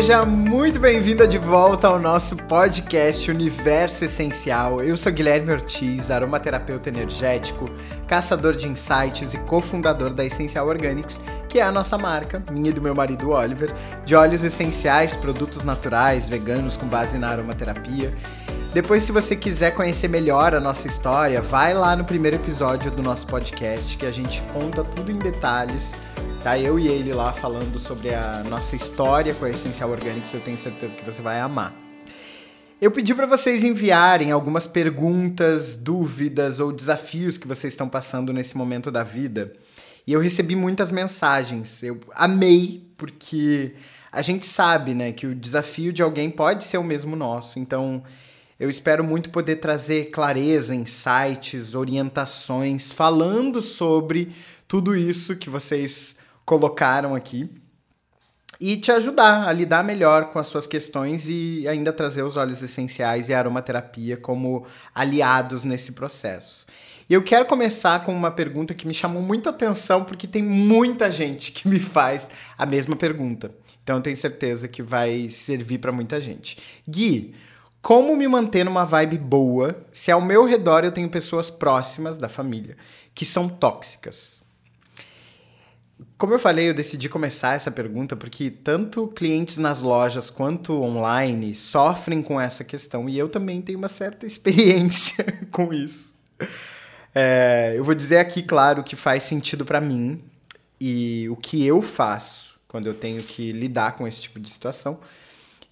Seja muito bem-vinda de volta ao nosso podcast Universo Essencial. Eu sou Guilherme Ortiz, aromaterapeuta energético, caçador de insights e cofundador da Essencial Organics, que é a nossa marca, minha e do meu marido Oliver, de óleos essenciais, produtos naturais, veganos com base na aromaterapia. Depois, se você quiser conhecer melhor a nossa história, vai lá no primeiro episódio do nosso podcast que a gente conta tudo em detalhes Tá eu e ele lá falando sobre a nossa história com a Essencial Organics, eu tenho certeza que você vai amar. Eu pedi para vocês enviarem algumas perguntas, dúvidas ou desafios que vocês estão passando nesse momento da vida. E eu recebi muitas mensagens. Eu amei, porque a gente sabe, né, que o desafio de alguém pode ser o mesmo nosso. Então, eu espero muito poder trazer clareza, insights, orientações, falando sobre tudo isso que vocês colocaram aqui e te ajudar a lidar melhor com as suas questões e ainda trazer os óleos essenciais e a aromaterapia como aliados nesse processo. E eu quero começar com uma pergunta que me chamou muita atenção porque tem muita gente que me faz a mesma pergunta. Então eu tenho certeza que vai servir para muita gente. Gui, como me manter numa vibe boa se ao meu redor eu tenho pessoas próximas da família que são tóxicas? Como eu falei, eu decidi começar essa pergunta porque tanto clientes nas lojas quanto online sofrem com essa questão e eu também tenho uma certa experiência com isso. É, eu vou dizer aqui, claro, que faz sentido para mim e o que eu faço quando eu tenho que lidar com esse tipo de situação.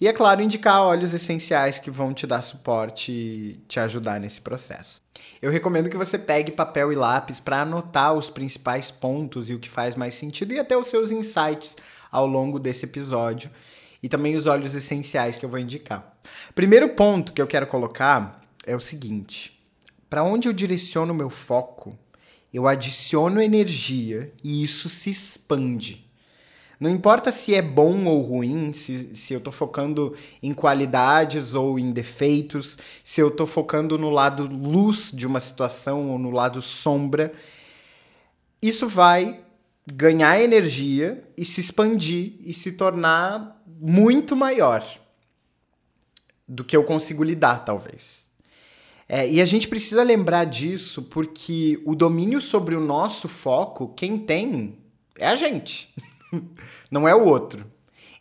E, é claro, indicar óleos essenciais que vão te dar suporte e te ajudar nesse processo. Eu recomendo que você pegue papel e lápis para anotar os principais pontos e o que faz mais sentido e até os seus insights ao longo desse episódio e também os óleos essenciais que eu vou indicar. Primeiro ponto que eu quero colocar é o seguinte: para onde eu direciono o meu foco, eu adiciono energia e isso se expande. Não importa se é bom ou ruim, se, se eu estou focando em qualidades ou em defeitos, se eu estou focando no lado luz de uma situação ou no lado sombra, isso vai ganhar energia e se expandir e se tornar muito maior do que eu consigo lidar, talvez. É, e a gente precisa lembrar disso porque o domínio sobre o nosso foco, quem tem, é a gente. não é o outro.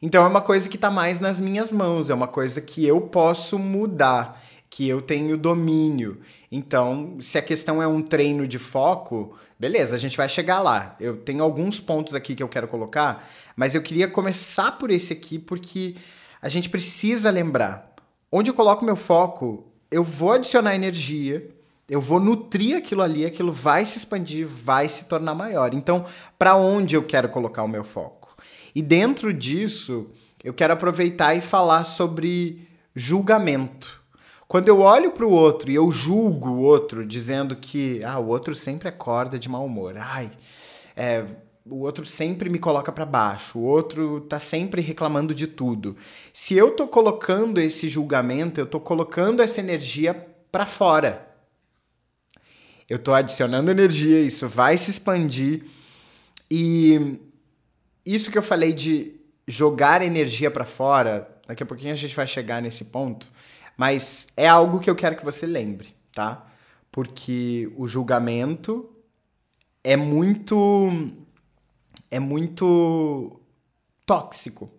Então é uma coisa que está mais nas minhas mãos, é uma coisa que eu posso mudar, que eu tenho domínio. Então, se a questão é um treino de foco, beleza, a gente vai chegar lá. Eu tenho alguns pontos aqui que eu quero colocar, mas eu queria começar por esse aqui porque a gente precisa lembrar. Onde eu coloco meu foco, eu vou adicionar energia, eu vou nutrir aquilo ali, aquilo vai se expandir, vai se tornar maior. Então, para onde eu quero colocar o meu foco? E dentro disso, eu quero aproveitar e falar sobre julgamento. Quando eu olho para o outro e eu julgo o outro, dizendo que ah, o outro sempre acorda de mau humor, ai, é, o outro sempre me coloca para baixo, o outro tá sempre reclamando de tudo. Se eu tô colocando esse julgamento, eu tô colocando essa energia para fora eu estou adicionando energia, isso vai se expandir. E isso que eu falei de jogar energia para fora, daqui a pouquinho a gente vai chegar nesse ponto, mas é algo que eu quero que você lembre, tá? Porque o julgamento é muito é muito tóxico.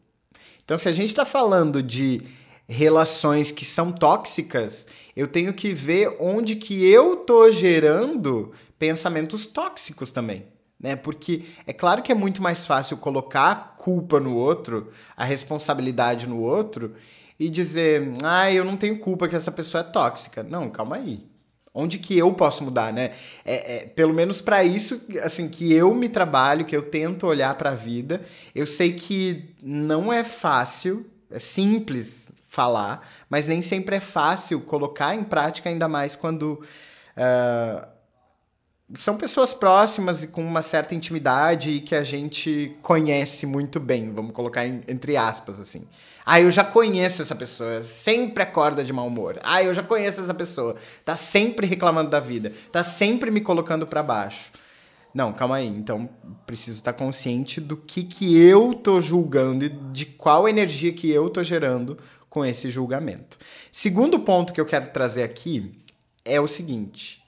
Então, se a gente está falando de relações que são tóxicas, eu tenho que ver onde que eu tô gerando pensamentos tóxicos também. Né? Porque é claro que é muito mais fácil colocar a culpa no outro, a responsabilidade no outro, e dizer, ah, eu não tenho culpa que essa pessoa é tóxica. Não, calma aí. Onde que eu posso mudar, né? É, é pelo menos para isso, assim, que eu me trabalho, que eu tento olhar para a vida. Eu sei que não é fácil, é simples falar, mas nem sempre é fácil colocar em prática, ainda mais quando uh, são pessoas próximas e com uma certa intimidade e que a gente conhece muito bem, vamos colocar em, entre aspas assim. Ah, eu já conheço essa pessoa, sempre acorda de mau humor. Ah, eu já conheço essa pessoa, tá sempre reclamando da vida, tá sempre me colocando para baixo. Não, calma aí. Então, preciso estar consciente do que, que eu tô julgando e de qual energia que eu tô gerando com esse julgamento. Segundo ponto que eu quero trazer aqui é o seguinte: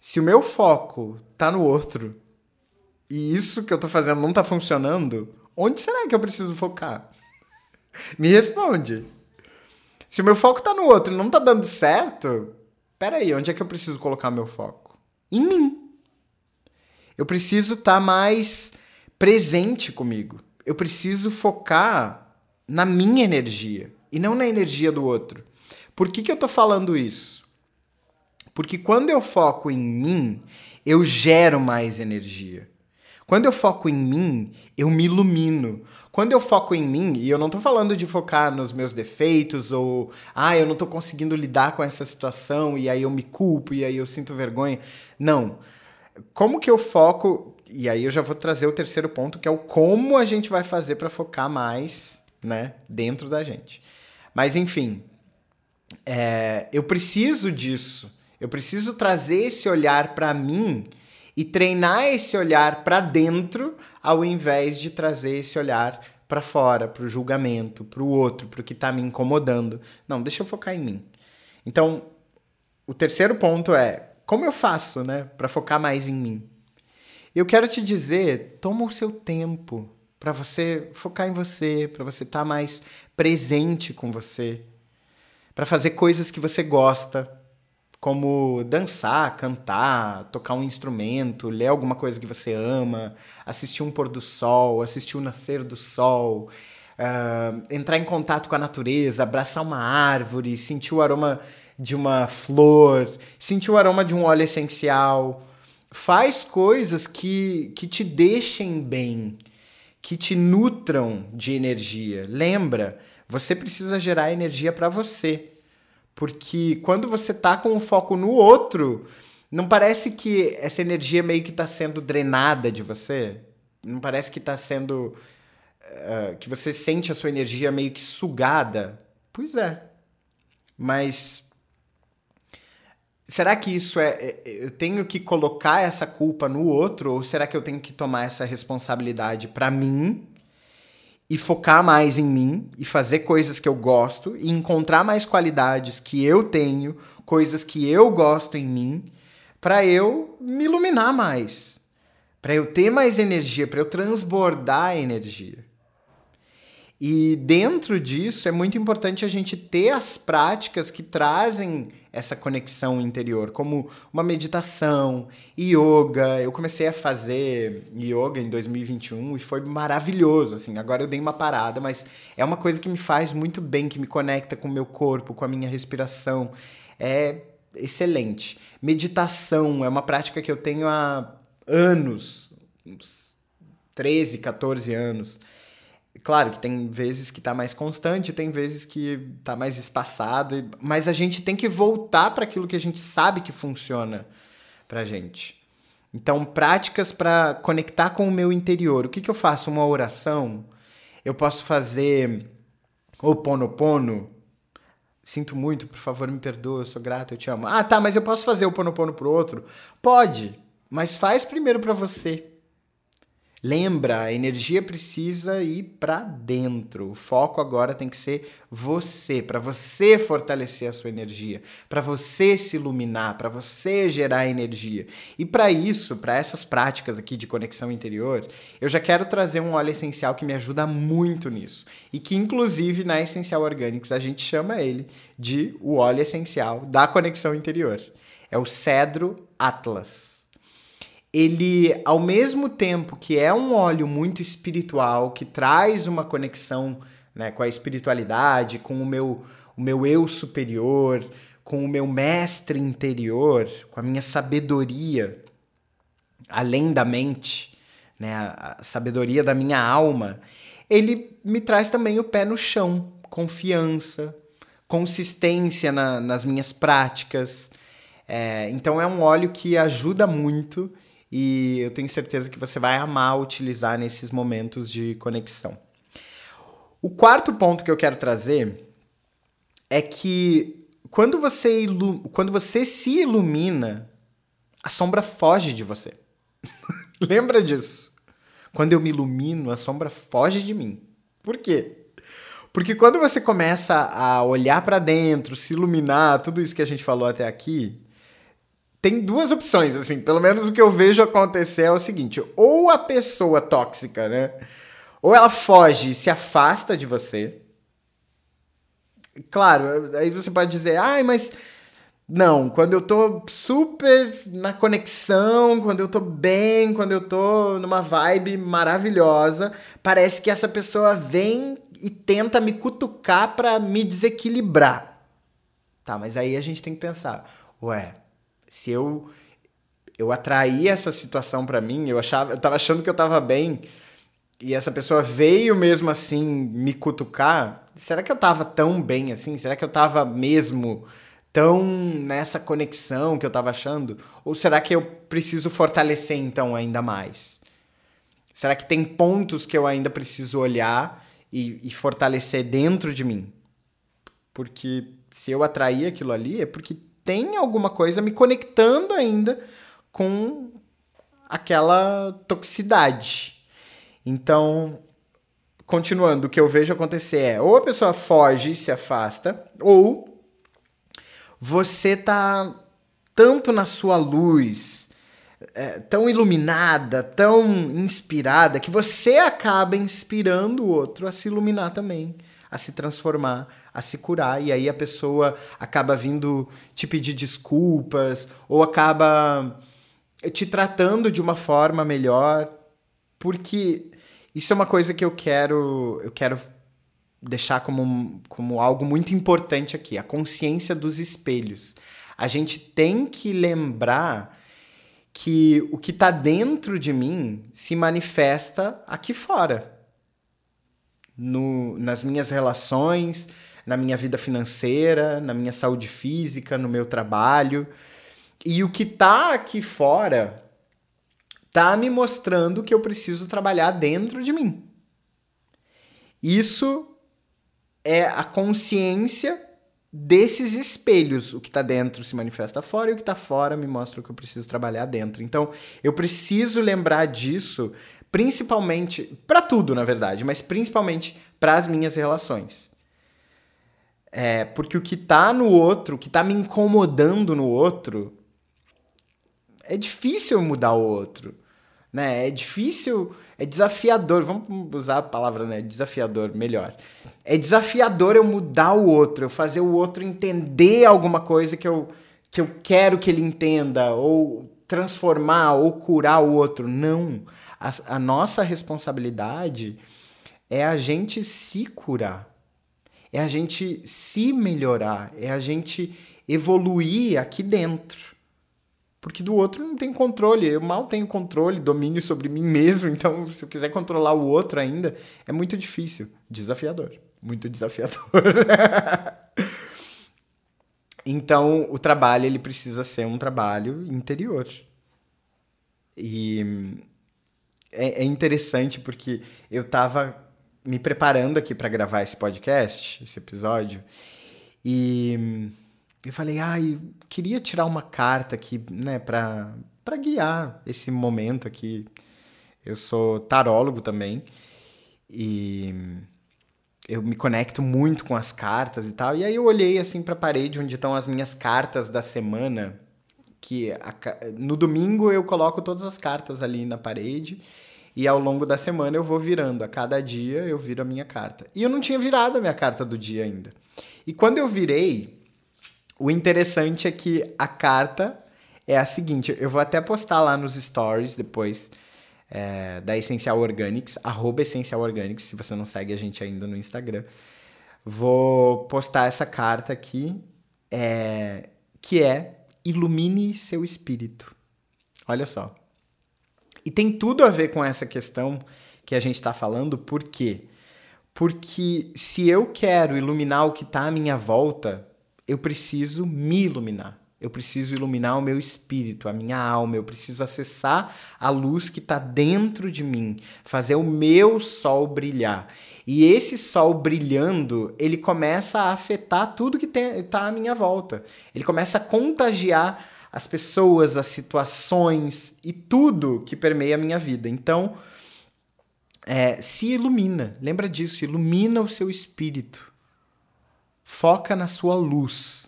se o meu foco tá no outro e isso que eu tô fazendo não tá funcionando, onde será que eu preciso focar? Me responde. Se o meu foco tá no outro e não tá dando certo, peraí, onde é que eu preciso colocar meu foco? Em mim. Eu preciso estar tá mais presente comigo. Eu preciso focar na minha energia e não na energia do outro. Por que, que eu tô falando isso? Porque quando eu foco em mim, eu gero mais energia. Quando eu foco em mim, eu me ilumino. Quando eu foco em mim, e eu não tô falando de focar nos meus defeitos ou, ah, eu não tô conseguindo lidar com essa situação e aí eu me culpo e aí eu sinto vergonha. Não. Como que eu foco? E aí eu já vou trazer o terceiro ponto, que é o como a gente vai fazer para focar mais, né, dentro da gente. Mas enfim, é, eu preciso disso. Eu preciso trazer esse olhar para mim e treinar esse olhar para dentro, ao invés de trazer esse olhar para fora, para o julgamento, para o outro, para o que está me incomodando. Não, deixa eu focar em mim. Então, o terceiro ponto é como eu faço, né, para focar mais em mim. Eu quero te dizer, toma o seu tempo para você focar em você, para você estar tá mais presente com você, para fazer coisas que você gosta, como dançar, cantar, tocar um instrumento, ler alguma coisa que você ama, assistir um pôr do sol, assistir o nascer do sol, uh, entrar em contato com a natureza, abraçar uma árvore, sentir o aroma de uma flor, sentir o aroma de um óleo essencial. Faz coisas que, que te deixem bem, que te nutram de energia. Lembra, você precisa gerar energia para você. Porque quando você tá com o foco no outro, não parece que essa energia meio que está sendo drenada de você? Não parece que está sendo. Uh, que você sente a sua energia meio que sugada? Pois é. Mas. Será que isso é, é. Eu tenho que colocar essa culpa no outro? Ou será que eu tenho que tomar essa responsabilidade para mim e focar mais em mim e fazer coisas que eu gosto e encontrar mais qualidades que eu tenho, coisas que eu gosto em mim, para eu me iluminar mais, para eu ter mais energia, para eu transbordar energia. E dentro disso é muito importante a gente ter as práticas que trazem essa conexão interior, como uma meditação, yoga. Eu comecei a fazer yoga em 2021 e foi maravilhoso, assim. Agora eu dei uma parada, mas é uma coisa que me faz muito bem, que me conecta com o meu corpo, com a minha respiração. É excelente. Meditação é uma prática que eu tenho há anos, uns 13, 14 anos. Claro que tem vezes que tá mais constante, tem vezes que tá mais espaçado, mas a gente tem que voltar para aquilo que a gente sabe que funciona pra gente. Então, práticas para conectar com o meu interior. O que, que eu faço? Uma oração? Eu posso fazer o ponopono? Sinto muito, por favor, me perdoa, eu sou grato, eu te amo. Ah, tá, mas eu posso fazer o ponopono pro outro? Pode, mas faz primeiro para você. Lembra, a energia precisa ir para dentro. O foco agora tem que ser você, para você fortalecer a sua energia, para você se iluminar, para você gerar energia. E para isso, para essas práticas aqui de conexão interior, eu já quero trazer um óleo essencial que me ajuda muito nisso. E que inclusive na Essencial Organics a gente chama ele de o óleo essencial da conexão interior. É o Cedro Atlas ele, ao mesmo tempo que é um óleo muito espiritual, que traz uma conexão né, com a espiritualidade, com o meu, o meu eu superior, com o meu mestre interior, com a minha sabedoria, além da mente, né, a, sabedoria da minha alma, ele me traz também o pé no chão, confiança, consistência na, nas minhas práticas. É, então é um óleo que ajuda muito e eu tenho certeza que você vai amar utilizar nesses momentos de conexão. O quarto ponto que eu quero trazer é que quando você, quando você se ilumina, a sombra foge de você. Lembra disso? Quando eu me ilumino, a sombra foge de mim. Por quê? Porque quando você começa a olhar para dentro, se iluminar, tudo isso que a gente falou até aqui, tem duas opções, assim, pelo menos o que eu vejo acontecer é o seguinte: ou a pessoa tóxica, né? Ou ela foge, se afasta de você. Claro, aí você pode dizer, ai, mas não, quando eu tô super na conexão, quando eu tô bem, quando eu tô numa vibe maravilhosa, parece que essa pessoa vem e tenta me cutucar para me desequilibrar. Tá, mas aí a gente tem que pensar, ué, se eu eu atraí essa situação para mim, eu achava, eu tava achando que eu tava bem e essa pessoa veio mesmo assim me cutucar, será que eu tava tão bem assim? Será que eu tava mesmo tão nessa conexão que eu estava achando? Ou será que eu preciso fortalecer então ainda mais? Será que tem pontos que eu ainda preciso olhar e, e fortalecer dentro de mim? Porque se eu atrair aquilo ali é porque tem alguma coisa me conectando ainda com aquela toxicidade. Então, continuando, o que eu vejo acontecer é ou a pessoa foge e se afasta, ou você tá tanto na sua luz, é, tão iluminada, tão inspirada, que você acaba inspirando o outro a se iluminar também, a se transformar, a se curar. E aí a pessoa acaba vindo te pedir desculpas, ou acaba te tratando de uma forma melhor, porque isso é uma coisa que eu quero, eu quero deixar como, como algo muito importante aqui, a consciência dos espelhos. A gente tem que lembrar que o que está dentro de mim se manifesta aqui fora. No, nas minhas relações, na minha vida financeira, na minha saúde física, no meu trabalho. E o que está aqui fora está me mostrando que eu preciso trabalhar dentro de mim. Isso é a consciência desses espelhos. O que está dentro se manifesta fora e o que está fora me mostra o que eu preciso trabalhar dentro. Então, eu preciso lembrar disso, principalmente para tudo, na verdade, mas principalmente para as minhas relações. É, porque o que está no outro, o que está me incomodando no outro, é difícil mudar o outro, né? É difícil é desafiador, vamos usar a palavra, né? Desafiador, melhor. É desafiador eu mudar o outro, eu fazer o outro entender alguma coisa que eu, que eu quero que ele entenda, ou transformar, ou curar o outro. Não. A, a nossa responsabilidade é a gente se curar, é a gente se melhorar, é a gente evoluir aqui dentro. Porque do outro não tem controle. Eu mal tenho controle, domínio sobre mim mesmo. Então, se eu quiser controlar o outro ainda, é muito difícil. Desafiador. Muito desafiador. então, o trabalho ele precisa ser um trabalho interior. E é, é interessante porque eu estava me preparando aqui para gravar esse podcast, esse episódio, e eu falei, ah, queria tirar uma carta aqui, né, pra, pra guiar esse momento aqui. Eu sou tarólogo também e eu me conecto muito com as cartas e tal. E aí eu olhei assim para a parede onde estão as minhas cartas da semana, que a, no domingo eu coloco todas as cartas ali na parede e ao longo da semana eu vou virando. A cada dia eu viro a minha carta. E eu não tinha virado a minha carta do dia ainda. E quando eu virei, o interessante é que a carta é a seguinte, eu vou até postar lá nos stories depois é, da Essencial Organics, arroba Essencial Organics, se você não segue a gente ainda no Instagram. Vou postar essa carta aqui, é, que é Ilumine seu espírito. Olha só. E tem tudo a ver com essa questão que a gente está falando, por quê? Porque se eu quero iluminar o que está à minha volta, eu preciso me iluminar. Eu preciso iluminar o meu espírito, a minha alma. Eu preciso acessar a luz que está dentro de mim, fazer o meu sol brilhar. E esse sol brilhando, ele começa a afetar tudo que está à minha volta. Ele começa a contagiar as pessoas, as situações e tudo que permeia a minha vida. Então, é, se ilumina, lembra disso, ilumina o seu espírito. Foca na sua luz.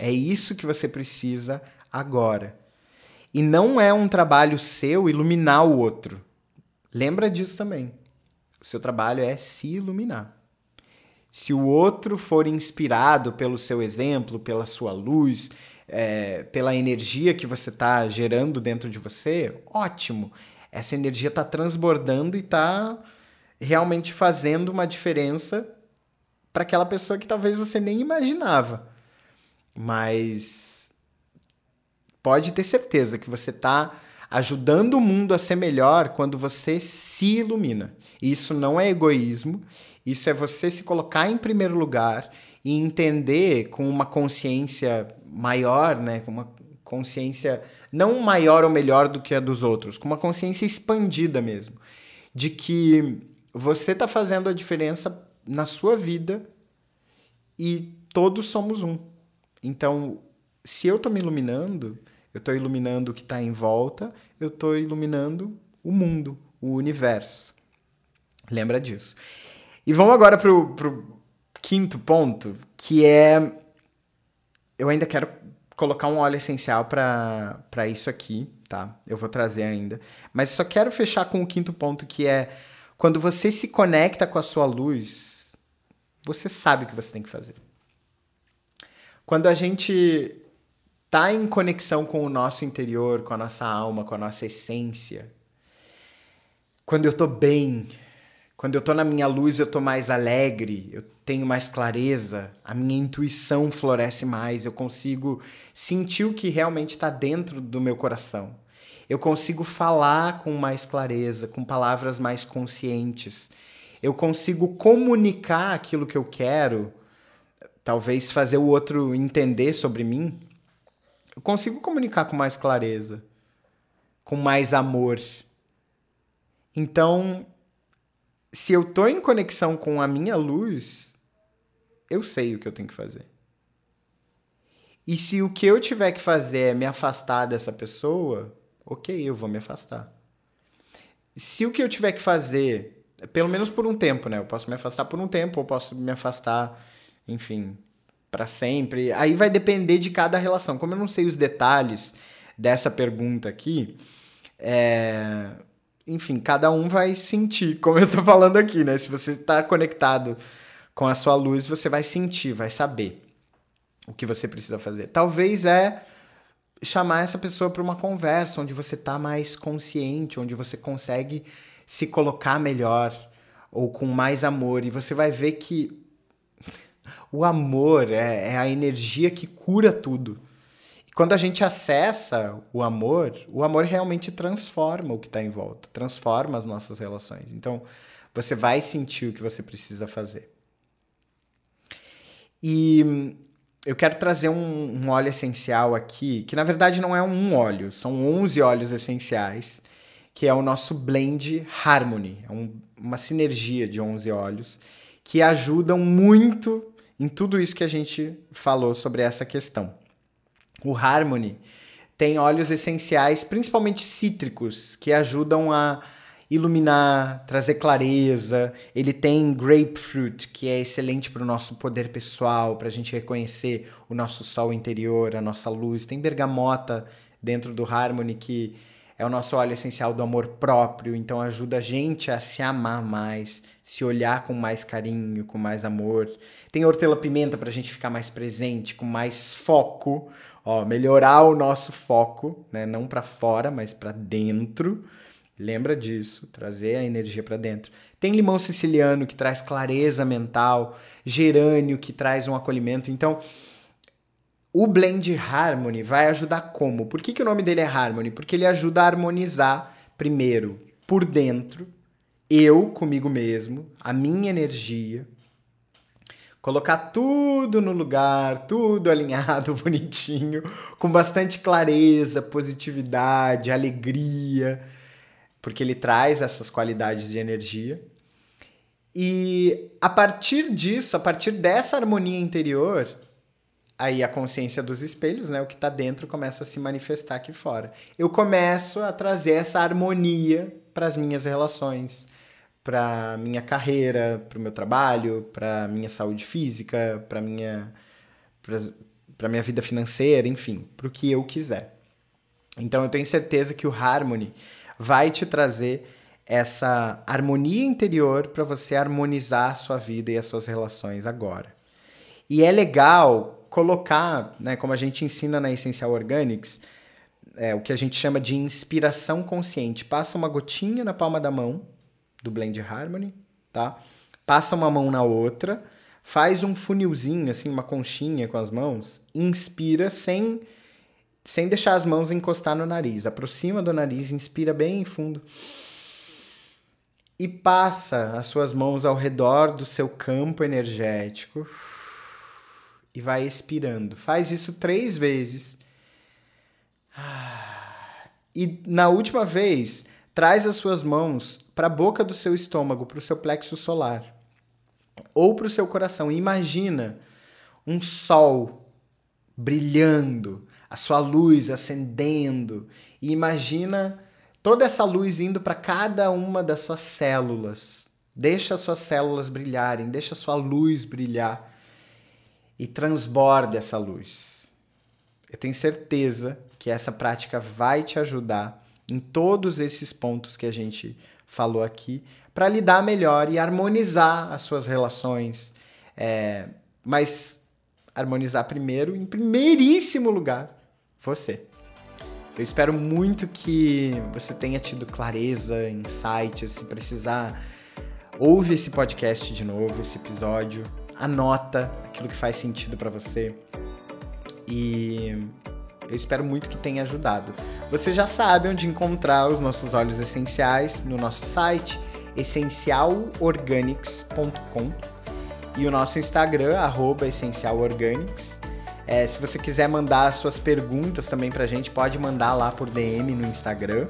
É isso que você precisa agora. E não é um trabalho seu iluminar o outro. Lembra disso também. O seu trabalho é se iluminar. Se o outro for inspirado pelo seu exemplo, pela sua luz, é, pela energia que você está gerando dentro de você, ótimo. Essa energia está transbordando e está realmente fazendo uma diferença para aquela pessoa que talvez você nem imaginava. Mas pode ter certeza que você está ajudando o mundo a ser melhor quando você se ilumina. Isso não é egoísmo, isso é você se colocar em primeiro lugar e entender com uma consciência maior, né, com uma consciência não maior ou melhor do que a dos outros, com uma consciência expandida mesmo, de que você está fazendo a diferença na sua vida e todos somos um. Então, se eu estou me iluminando, eu estou iluminando o que está em volta, eu estou iluminando o mundo, o universo. Lembra disso. E vamos agora para o quinto ponto, que é. Eu ainda quero colocar um óleo essencial para isso aqui, tá? Eu vou trazer ainda. Mas só quero fechar com o quinto ponto, que é quando você se conecta com a sua luz, você sabe o que você tem que fazer. Quando a gente tá em conexão com o nosso interior, com a nossa alma, com a nossa essência, quando eu tô bem, quando eu tô na minha luz, eu tô mais alegre, eu tenho mais clareza, a minha intuição floresce mais, eu consigo sentir o que realmente está dentro do meu coração. Eu consigo falar com mais clareza, com palavras mais conscientes. Eu consigo comunicar aquilo que eu quero, talvez fazer o outro entender sobre mim. Eu consigo comunicar com mais clareza, com mais amor. Então, se eu tô em conexão com a minha luz, eu sei o que eu tenho que fazer. E se o que eu tiver que fazer é me afastar dessa pessoa, ok, eu vou me afastar. Se o que eu tiver que fazer, pelo menos por um tempo, né? Eu posso me afastar por um tempo, ou posso me afastar, enfim, para sempre. Aí vai depender de cada relação. Como eu não sei os detalhes dessa pergunta aqui, é... enfim, cada um vai sentir, como eu tô falando aqui, né? Se você está conectado com a sua luz, você vai sentir, vai saber o que você precisa fazer. Talvez é chamar essa pessoa para uma conversa onde você está mais consciente, onde você consegue se colocar melhor ou com mais amor e você vai ver que o amor é, é a energia que cura tudo. E quando a gente acessa o amor, o amor realmente transforma o que está em volta, transforma as nossas relações. Então, você vai sentir o que você precisa fazer. E eu quero trazer um, um, óleo essencial aqui, que na verdade não é um óleo, são 11 óleos essenciais, que é o nosso Blend Harmony. É um, uma sinergia de 11 óleos que ajudam muito em tudo isso que a gente falou sobre essa questão. O Harmony tem óleos essenciais, principalmente cítricos, que ajudam a iluminar, trazer clareza. Ele tem grapefruit, que é excelente para o nosso poder pessoal, para a gente reconhecer o nosso sol interior, a nossa luz. Tem bergamota dentro do Harmony, que é o nosso óleo essencial do amor próprio, então ajuda a gente a se amar mais, se olhar com mais carinho, com mais amor. Tem hortelã-pimenta para a gente ficar mais presente, com mais foco, ó, melhorar o nosso foco, né? não para fora, mas para dentro. Lembra disso, trazer a energia para dentro. Tem limão siciliano que traz clareza mental, gerânio que traz um acolhimento. Então, o Blend Harmony vai ajudar como? Por que, que o nome dele é Harmony? Porque ele ajuda a harmonizar, primeiro, por dentro, eu comigo mesmo, a minha energia, colocar tudo no lugar, tudo alinhado, bonitinho, com bastante clareza, positividade, alegria porque ele traz essas qualidades de energia. E a partir disso, a partir dessa harmonia interior, aí a consciência dos espelhos, né? O que está dentro começa a se manifestar aqui fora. Eu começo a trazer essa harmonia para as minhas relações, para minha carreira, para o meu trabalho, para minha saúde física, para minha para minha vida financeira, enfim, para o que eu quiser. Então eu tenho certeza que o Harmony vai te trazer essa harmonia interior para você harmonizar a sua vida e as suas relações agora. E é legal colocar, né, como a gente ensina na Essencial Organics, é, o que a gente chama de inspiração consciente. Passa uma gotinha na palma da mão do Blend Harmony, tá? Passa uma mão na outra, faz um funilzinho, assim, uma conchinha com as mãos, inspira sem sem deixar as mãos encostar no nariz. Aproxima do nariz, inspira bem fundo. E passa as suas mãos ao redor do seu campo energético. E vai expirando. Faz isso três vezes. E na última vez, traz as suas mãos para a boca do seu estômago, para o seu plexo solar. Ou para o seu coração. Imagina um sol brilhando a sua luz acendendo e imagina toda essa luz indo para cada uma das suas células. Deixa as suas células brilharem, deixa a sua luz brilhar e transborde essa luz. Eu tenho certeza que essa prática vai te ajudar em todos esses pontos que a gente falou aqui para lidar melhor e harmonizar as suas relações. É, mas harmonizar primeiro, em primeiríssimo lugar, você. Eu espero muito que você tenha tido clareza, insights. Se precisar, ouve esse podcast de novo, esse episódio, anota aquilo que faz sentido para você. E eu espero muito que tenha ajudado. Você já sabe onde encontrar os nossos óleos essenciais no nosso site essencialorganics.com e o nosso Instagram, essencialorganics. É, se você quiser mandar suas perguntas também pra gente, pode mandar lá por DM no Instagram.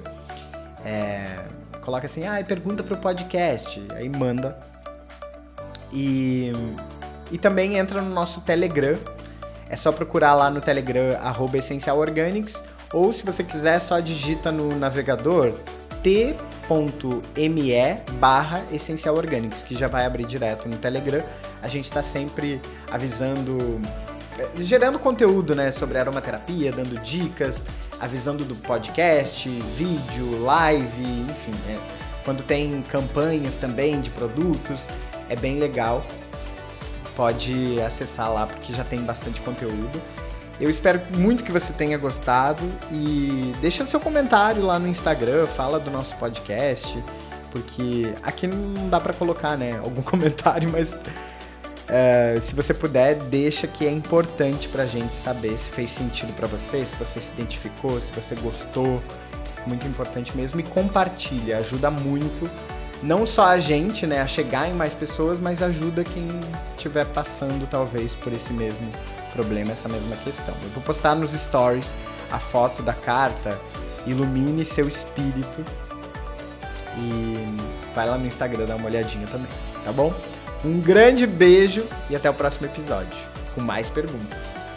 É, coloca assim, ah, pergunta pro podcast. Aí manda. E, e também entra no nosso Telegram. É só procurar lá no Telegram, essencialorganics. Ou se você quiser, só digita no navegador t.me barra que já vai abrir direto no Telegram. A gente está sempre avisando é, gerando conteúdo, né, sobre aromaterapia, dando dicas, avisando do podcast, vídeo, live, enfim, né? quando tem campanhas também de produtos, é bem legal. Pode acessar lá porque já tem bastante conteúdo. Eu espero muito que você tenha gostado e deixa seu comentário lá no Instagram, fala do nosso podcast, porque aqui não dá para colocar, né, algum comentário, mas Uh, se você puder, deixa que é importante pra gente saber se fez sentido para você, se você se identificou, se você gostou. Muito importante mesmo. E compartilha, ajuda muito. Não só a gente, né, a chegar em mais pessoas, mas ajuda quem estiver passando, talvez, por esse mesmo problema, essa mesma questão. Eu vou postar nos stories a foto da carta. Ilumine seu espírito. E vai lá no Instagram dar uma olhadinha também, tá bom? Um grande beijo e até o próximo episódio com mais perguntas.